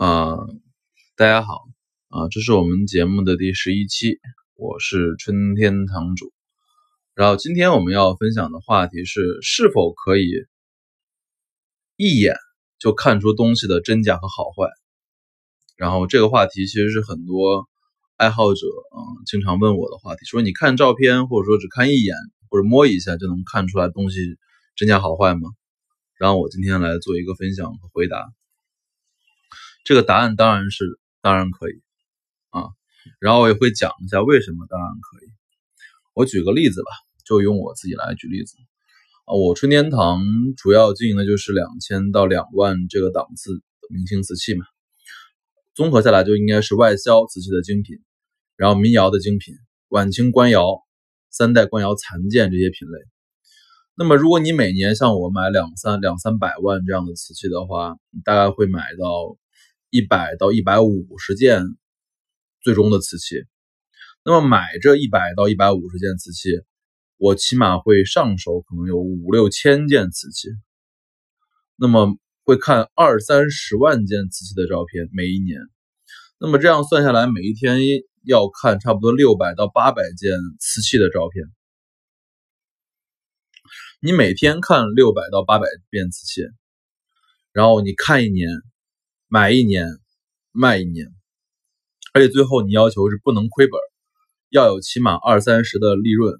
啊，大家好啊，这是我们节目的第十一期，我是春天堂主。然后今天我们要分享的话题是：是否可以一眼就看出东西的真假和好坏？然后这个话题其实是很多爱好者啊经常问我的话题，说你看照片或者说只看一眼或者摸一下就能看出来东西真假好坏吗？然后我今天来做一个分享和回答。这个答案当然是当然可以啊，然后我也会讲一下为什么当然可以。我举个例子吧，就用我自己来举例子啊。我春天堂主要经营的就是两千到两万这个档次的明清瓷器嘛，综合下来就应该是外销瓷器的精品，然后民窑的精品，晚清官窑、三代官窑残件这些品类。那么如果你每年像我买两三两三百万这样的瓷器的话，你大概会买到。一百到一百五十件最终的瓷器，那么买这一百到一百五十件瓷器，我起码会上手可能有五六千件瓷器，那么会看二三十万件瓷器的照片，每一年，那么这样算下来，每一天要看差不多六百到八百件瓷器的照片。你每天看六百到八百遍瓷器，然后你看一年。买一年，卖一年，而且最后你要求是不能亏本，要有起码二三十的利润。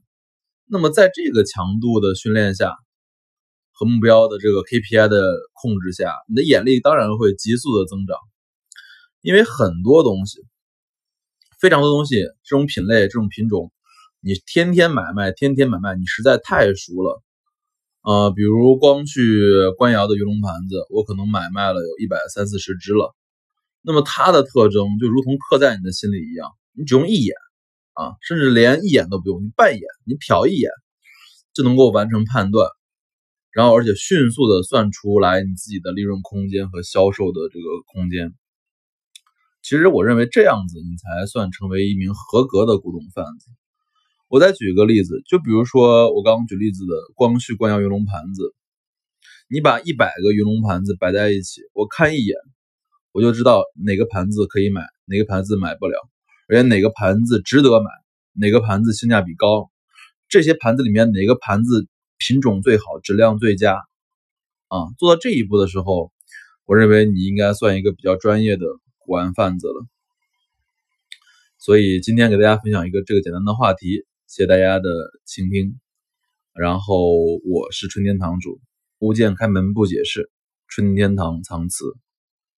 那么在这个强度的训练下和目标的这个 KPI 的控制下，你的眼力当然会急速的增长。因为很多东西，非常多东西，这种品类、这种品种，你天天买卖，天天买卖，你实在太熟了。呃，比如光去官窑的鱼龙盘子，我可能买卖了有一百三四十只了。那么它的特征就如同刻在你的心里一样，你只用一眼啊，甚至连一眼都不用，你半眼，你瞟一眼就能够完成判断，然后而且迅速的算出来你自己的利润空间和销售的这个空间。其实我认为这样子你才算成为一名合格的古董贩子。我再举一个例子，就比如说我刚刚举例子的光绪官窑云龙盘子，你把一百个云龙盘子摆在一起，我看一眼，我就知道哪个盘子可以买，哪个盘子买不了，而且哪个盘子值得买，哪个盘子性价比高，这些盘子里面哪个盘子品种最好，质量最佳，啊，做到这一步的时候，我认为你应该算一个比较专业的古玩贩子了。所以今天给大家分享一个这个简单的话题。谢谢大家的倾听，然后我是春天堂主，物件开门不解释，春天堂藏词。